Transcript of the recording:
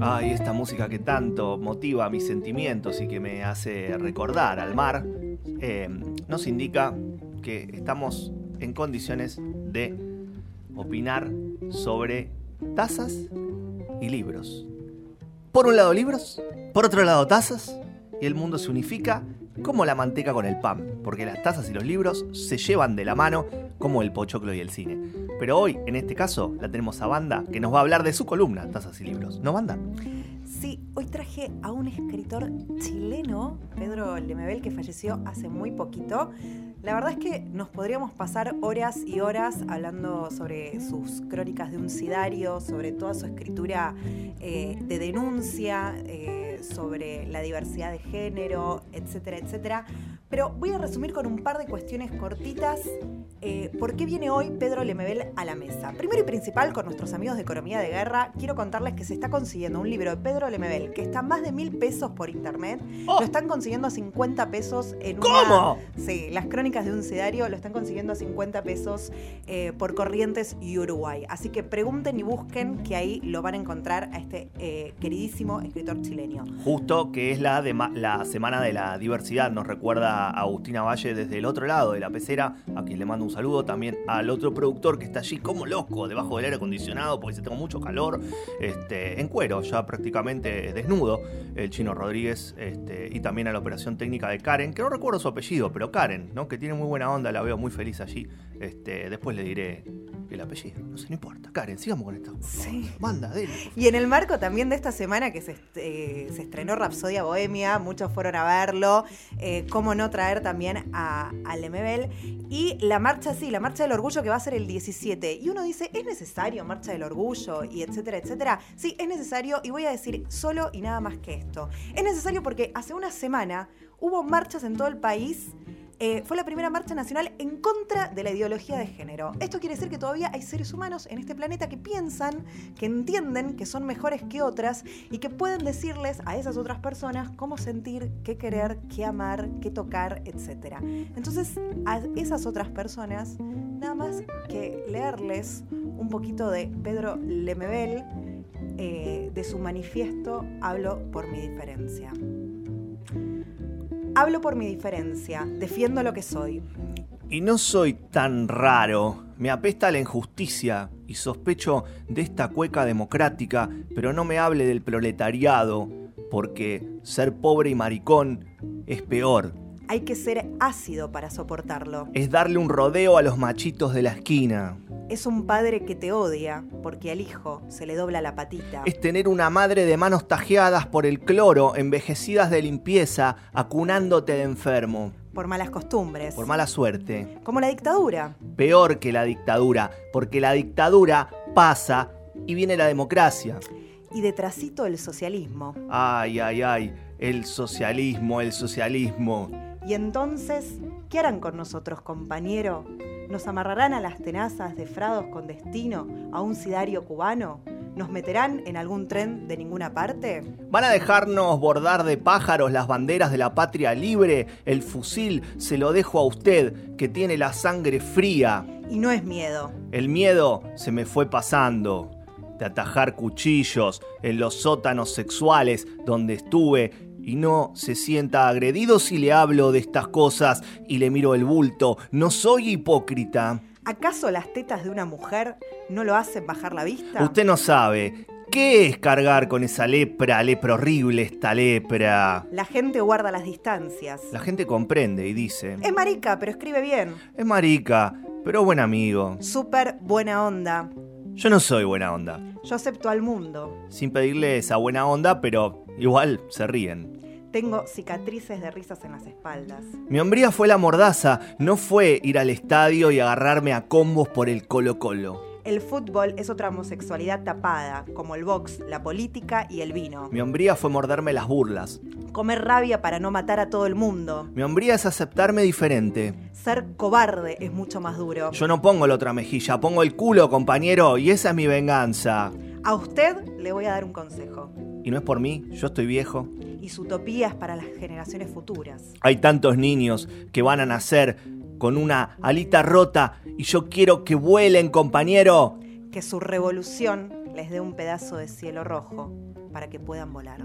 Ay, esta música que tanto motiva mis sentimientos y que me hace recordar al mar, eh, nos indica que estamos en condiciones de opinar sobre tazas y libros. Por un lado libros, por otro lado tazas, y el mundo se unifica como la manteca con el pan, porque las tazas y los libros se llevan de la mano como el pochoclo y el cine. Pero hoy, en este caso, la tenemos a Banda, que nos va a hablar de su columna, Tazas y Libros. ¿No, Banda? Sí, hoy traje a un escritor chileno, Pedro Lemebel, que falleció hace muy poquito. La verdad es que nos podríamos pasar horas y horas hablando sobre sus crónicas de un sidario, sobre toda su escritura eh, de denuncia, eh, sobre la diversidad de género, etcétera, etcétera. Pero voy a resumir con un par de cuestiones cortitas eh, por qué viene hoy Pedro Lemebel a la mesa. Primero y principal, con nuestros amigos de Economía de Guerra, quiero contarles que se está consiguiendo un libro de Pedro Lemebel que está a más de mil pesos por internet. ¡Oh! Lo están consiguiendo a 50 pesos en ¿Cómo? una... Sí, las crónicas de un sedario lo están consiguiendo a 50 pesos eh, por Corrientes y Uruguay. Así que pregunten y busquen que ahí lo van a encontrar a este eh, queridísimo escritor chileno. Justo que es la, Semana de la Diversidad, nos recuerda a Agustina Valle desde el otro lado de la pecera, a quien le mando un saludo, también al otro productor que está allí como loco, debajo del aire acondicionado, porque se tengo mucho calor, este, en cuero, ya prácticamente desnudo, el chino Rodríguez, este, y también a la operación técnica de Karen, que no recuerdo su apellido, pero Karen, ¿no? que tiene muy buena onda, la veo muy feliz allí. Este, después le diré el apellido, no sé, no importa. Karen, sigamos con esto. Sí. Manda, dele. Y en el marco también de esta semana que se, est- eh, se estrenó Rapsodia Bohemia, muchos fueron a verlo, eh, cómo no traer también a, a Lemebel. Y la marcha, sí, la marcha del orgullo que va a ser el 17. Y uno dice, ¿es necesario marcha del orgullo? Y etcétera, etcétera. Sí, es necesario y voy a decir solo y nada más que esto. Es necesario porque hace una semana hubo marchas en todo el país eh, fue la primera marcha nacional en contra de la ideología de género. Esto quiere decir que todavía hay seres humanos en este planeta que piensan, que entienden que son mejores que otras y que pueden decirles a esas otras personas cómo sentir, qué querer, qué amar, qué tocar, etc. Entonces, a esas otras personas, nada más que leerles un poquito de Pedro Lemebel, eh, de su manifiesto Hablo por mi diferencia. Hablo por mi diferencia, defiendo lo que soy. Y no soy tan raro. Me apesta la injusticia y sospecho de esta cueca democrática, pero no me hable del proletariado, porque ser pobre y maricón es peor. Hay que ser ácido para soportarlo. Es darle un rodeo a los machitos de la esquina. Es un padre que te odia porque al hijo se le dobla la patita. Es tener una madre de manos tajeadas por el cloro, envejecidas de limpieza, acunándote de enfermo. Por malas costumbres. Por mala suerte. Como la dictadura. Peor que la dictadura, porque la dictadura pasa y viene la democracia. Y detrásito el socialismo. Ay, ay, ay, el socialismo, el socialismo. Y entonces, ¿qué harán con nosotros, compañero? ¿Nos amarrarán a las tenazas de frados con destino a un sidario cubano? ¿Nos meterán en algún tren de ninguna parte? ¿Van a dejarnos bordar de pájaros las banderas de la patria libre? El fusil se lo dejo a usted, que tiene la sangre fría. Y no es miedo. El miedo se me fue pasando. De atajar cuchillos en los sótanos sexuales donde estuve y no se sienta agredido si le hablo de estas cosas y le miro el bulto. No soy hipócrita. ¿Acaso las tetas de una mujer no lo hacen bajar la vista? Usted no sabe. ¿Qué es cargar con esa lepra, lepra horrible, esta lepra? La gente guarda las distancias. La gente comprende y dice, Es marica, pero escribe bien. es marica, pero buen amigo. Súper buena onda. Yo no soy buena onda. Yo acepto al mundo. Sin pedirle esa buena onda, pero igual se ríen. Tengo cicatrices de risas en las espaldas. Mi hombría fue la mordaza, no fue ir al estadio y agarrarme a combos por el colo colo. El fútbol es otra homosexualidad tapada, como el box, la política y el vino. Mi hombría fue morderme las burlas. Comer rabia para no matar a todo el mundo. Mi hombría es aceptarme diferente. Ser cobarde es mucho más duro. Yo no pongo la otra mejilla, pongo el culo, compañero, y esa es mi venganza. A usted le voy a dar un consejo. Y no es por mí, yo estoy viejo. Y su utopía es para las generaciones futuras. Hay tantos niños que van a nacer con una alita rota y yo quiero que vuelen, compañero. Que su revolución les dé un pedazo de cielo rojo para que puedan volar.